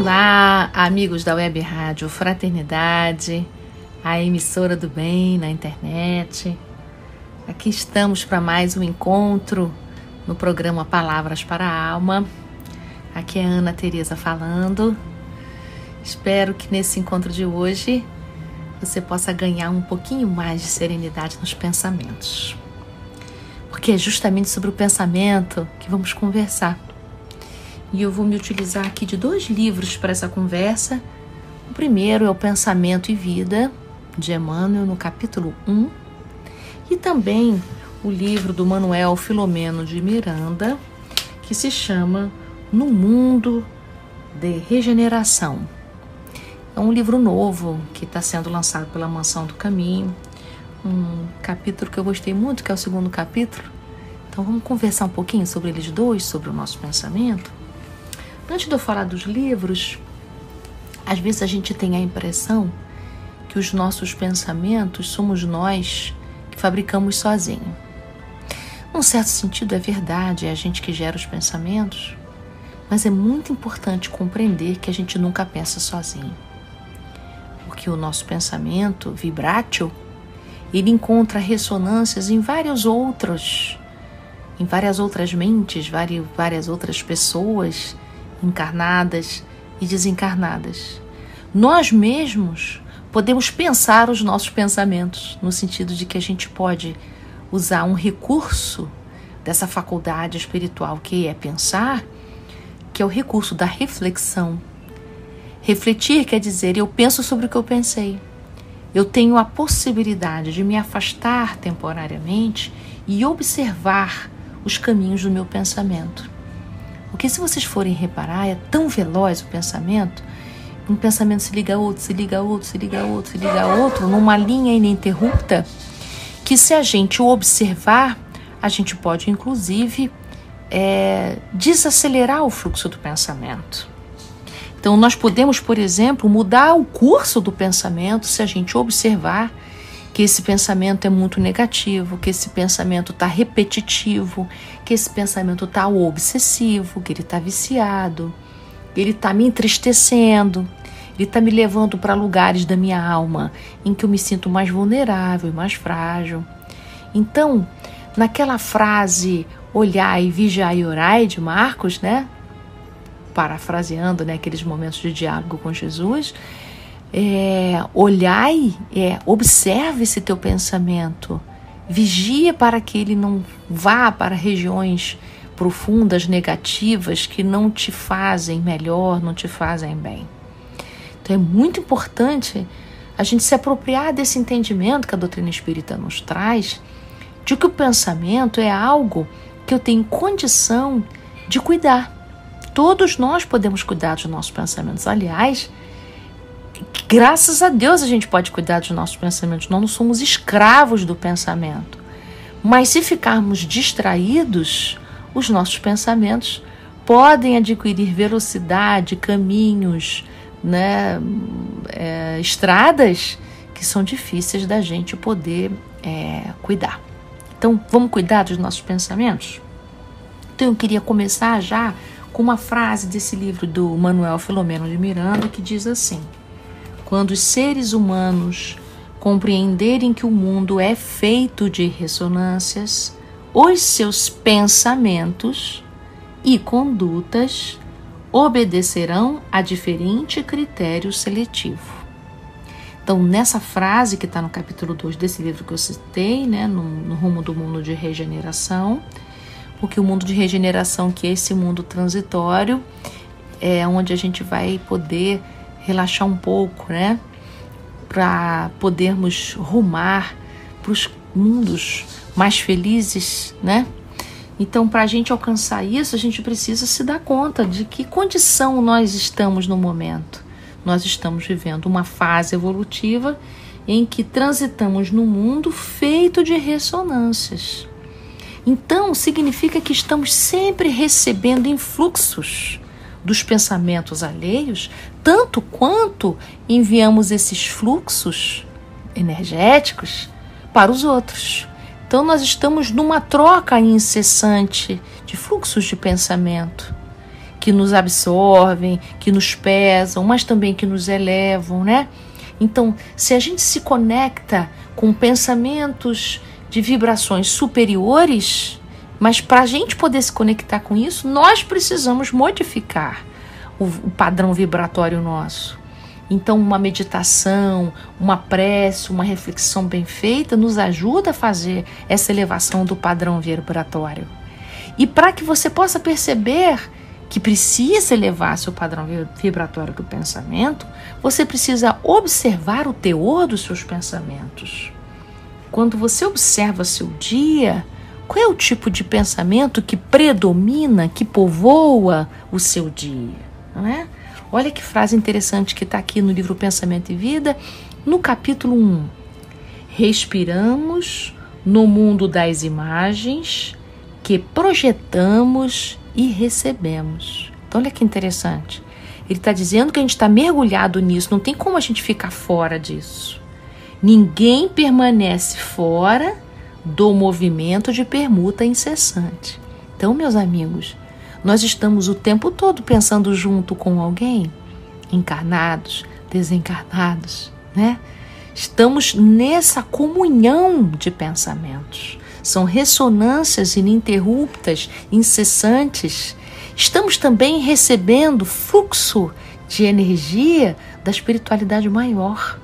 Olá, amigos da Web Rádio Fraternidade, a emissora do bem na internet. Aqui estamos para mais um encontro no programa Palavras para a Alma. Aqui é Ana Tereza falando. Espero que nesse encontro de hoje você possa ganhar um pouquinho mais de serenidade nos pensamentos. Porque é justamente sobre o pensamento que vamos conversar e eu vou me utilizar aqui de dois livros para essa conversa. O primeiro é o Pensamento e Vida, de Emmanuel, no capítulo 1, e também o livro do Manuel Filomeno de Miranda, que se chama No Mundo de Regeneração. É um livro novo que está sendo lançado pela Mansão do Caminho, um capítulo que eu gostei muito, que é o segundo capítulo. Então vamos conversar um pouquinho sobre eles dois, sobre o nosso pensamento. Antes de eu falar dos livros, às vezes a gente tem a impressão que os nossos pensamentos somos nós que fabricamos sozinho. Num certo sentido, é verdade, é a gente que gera os pensamentos, mas é muito importante compreender que a gente nunca pensa sozinho. Porque o nosso pensamento, vibrátil, ele encontra ressonâncias em vários outros, em várias outras mentes, várias, várias outras pessoas encarnadas e desencarnadas. Nós mesmos podemos pensar os nossos pensamentos, no sentido de que a gente pode usar um recurso dessa faculdade espiritual que é pensar, que é o recurso da reflexão. Refletir quer dizer eu penso sobre o que eu pensei. Eu tenho a possibilidade de me afastar temporariamente e observar os caminhos do meu pensamento. Porque se vocês forem reparar, é tão veloz o pensamento, um pensamento se liga a outro, se liga a outro, se liga a outro, se liga a outro, numa linha ininterrupta, que se a gente observar, a gente pode inclusive é, desacelerar o fluxo do pensamento. Então, nós podemos, por exemplo, mudar o curso do pensamento se a gente observar que esse pensamento é muito negativo, que esse pensamento está repetitivo, que esse pensamento está obsessivo, que ele está viciado, que ele está me entristecendo, ele está me levando para lugares da minha alma em que eu me sinto mais vulnerável, mais frágil. Então, naquela frase olhai, vigiai e orai de Marcos, né? Parafraseando né, aqueles momentos de diálogo com Jesus, é, olhai, é, observe esse teu pensamento, vigia para que ele não vá para regiões profundas, negativas, que não te fazem melhor, não te fazem bem. Então é muito importante a gente se apropriar desse entendimento que a doutrina espírita nos traz, de que o pensamento é algo que eu tenho condição de cuidar. Todos nós podemos cuidar dos nossos pensamentos. Aliás, graças a Deus a gente pode cuidar dos nossos pensamentos, nós não somos escravos do pensamento. Mas se ficarmos distraídos, os nossos pensamentos podem adquirir velocidade, caminhos, né, é, estradas que são difíceis da gente poder é, cuidar. Então, vamos cuidar dos nossos pensamentos? Então, eu queria começar já com uma frase desse livro do Manuel Filomeno de Miranda que diz assim: quando os seres humanos compreenderem que o mundo é feito de ressonâncias, os seus pensamentos e condutas obedecerão a diferente critério seletivo. Então, nessa frase que está no capítulo 2 desse livro que eu citei, né, no, no, rumo do mundo de regeneração, porque o mundo de regeneração, que é esse mundo transitório, é onde a gente vai poder relaxar um pouco, né, para podermos rumar para os mundos mais felizes, né? Então, para a gente alcançar isso, a gente precisa se dar conta de que condição nós estamos no momento. Nós estamos vivendo uma fase evolutiva em que transitamos no mundo feito de ressonâncias. Então, significa que estamos sempre recebendo influxos dos pensamentos alheios, tanto quanto enviamos esses fluxos energéticos para os outros. Então, nós estamos numa troca incessante de fluxos de pensamento que nos absorvem, que nos pesam, mas também que nos elevam, né? Então, se a gente se conecta com pensamentos de vibrações superiores, mas para a gente poder se conectar com isso, nós precisamos modificar o, o padrão vibratório nosso. Então, uma meditação, uma prece, uma reflexão bem feita nos ajuda a fazer essa elevação do padrão vibratório. E para que você possa perceber que precisa elevar seu padrão vibratório do pensamento, você precisa observar o teor dos seus pensamentos. Quando você observa seu dia, qual é o tipo de pensamento que predomina, que povoa o seu dia? Não é? Olha que frase interessante que está aqui no livro Pensamento e Vida, no capítulo 1. Respiramos no mundo das imagens que projetamos e recebemos. Então, olha que interessante. Ele está dizendo que a gente está mergulhado nisso, não tem como a gente ficar fora disso. Ninguém permanece fora do movimento de permuta incessante. Então, meus amigos, nós estamos o tempo todo pensando junto com alguém, encarnados, desencarnados, né? Estamos nessa comunhão de pensamentos. São ressonâncias ininterruptas, incessantes. Estamos também recebendo fluxo de energia da espiritualidade maior.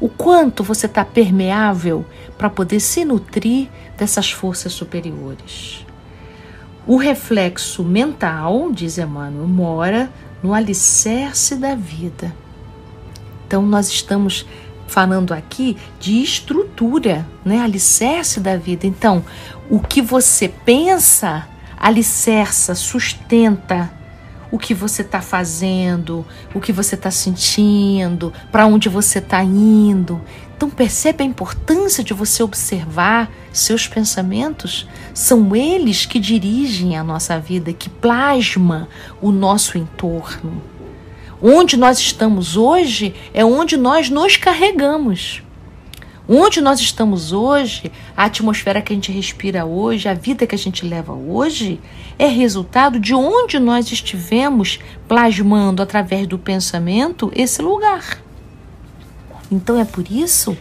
O quanto você está permeável para poder se nutrir dessas forças superiores. O reflexo mental, diz Emmanuel, mora no alicerce da vida. Então, nós estamos falando aqui de estrutura, né? alicerce da vida. Então, o que você pensa, alicerça, sustenta o que você está fazendo, o que você está sentindo, para onde você está indo. Então percebe a importância de você observar seus pensamentos? São eles que dirigem a nossa vida, que plasma o nosso entorno. Onde nós estamos hoje é onde nós nos carregamos. Onde nós estamos hoje, a atmosfera que a gente respira hoje, a vida que a gente leva hoje, é resultado de onde nós estivemos plasmando através do pensamento esse lugar. Então é por isso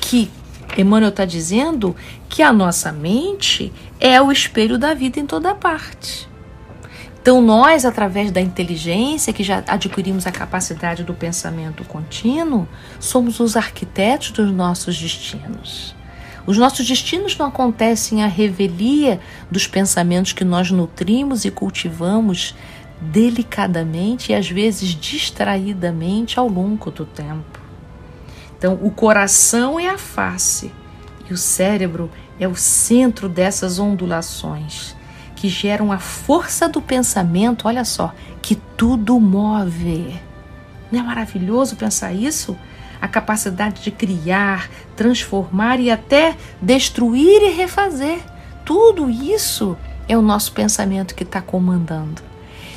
que Emmanuel está dizendo que a nossa mente é o espelho da vida em toda parte. Então, nós, através da inteligência, que já adquirimos a capacidade do pensamento contínuo, somos os arquitetos dos nossos destinos. Os nossos destinos não acontecem à revelia dos pensamentos que nós nutrimos e cultivamos delicadamente e às vezes distraidamente ao longo do tempo. Então, o coração é a face e o cérebro é o centro dessas ondulações que geram a força do pensamento, olha só, que tudo move. Não é maravilhoso pensar isso? A capacidade de criar, transformar e até destruir e refazer. Tudo isso é o nosso pensamento que está comandando.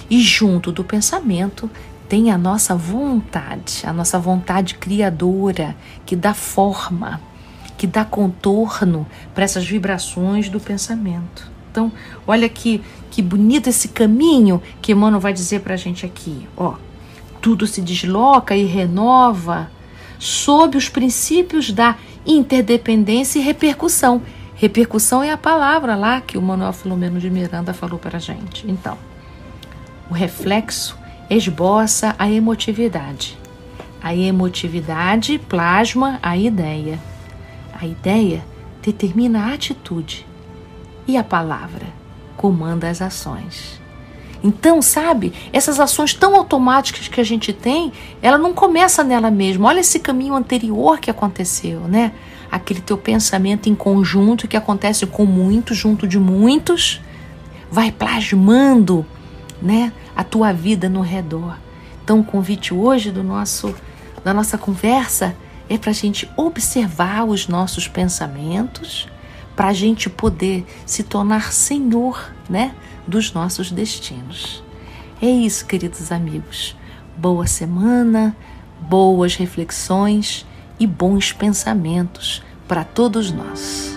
E junto do pensamento tem a nossa vontade, a nossa vontade criadora, que dá forma, que dá contorno para essas vibrações do pensamento. Então, olha que, que bonito esse caminho que Emmanuel vai dizer para a gente aqui. Ó, tudo se desloca e renova sob os princípios da interdependência e repercussão. Repercussão é a palavra lá que o Manuel Filomeno de Miranda falou para a gente. Então, O reflexo esboça a emotividade. A emotividade plasma a ideia. A ideia determina a atitude. E a palavra comanda as ações. Então, sabe, essas ações tão automáticas que a gente tem, ela não começa nela mesma. Olha esse caminho anterior que aconteceu, né? Aquele teu pensamento em conjunto que acontece com muitos, junto de muitos, vai plasmando, né, a tua vida no redor. Então, o convite hoje do nosso da nossa conversa é para a gente observar os nossos pensamentos, para a gente poder se tornar senhor, né, dos nossos destinos. É isso, queridos amigos. Boa semana, boas reflexões e bons pensamentos para todos nós.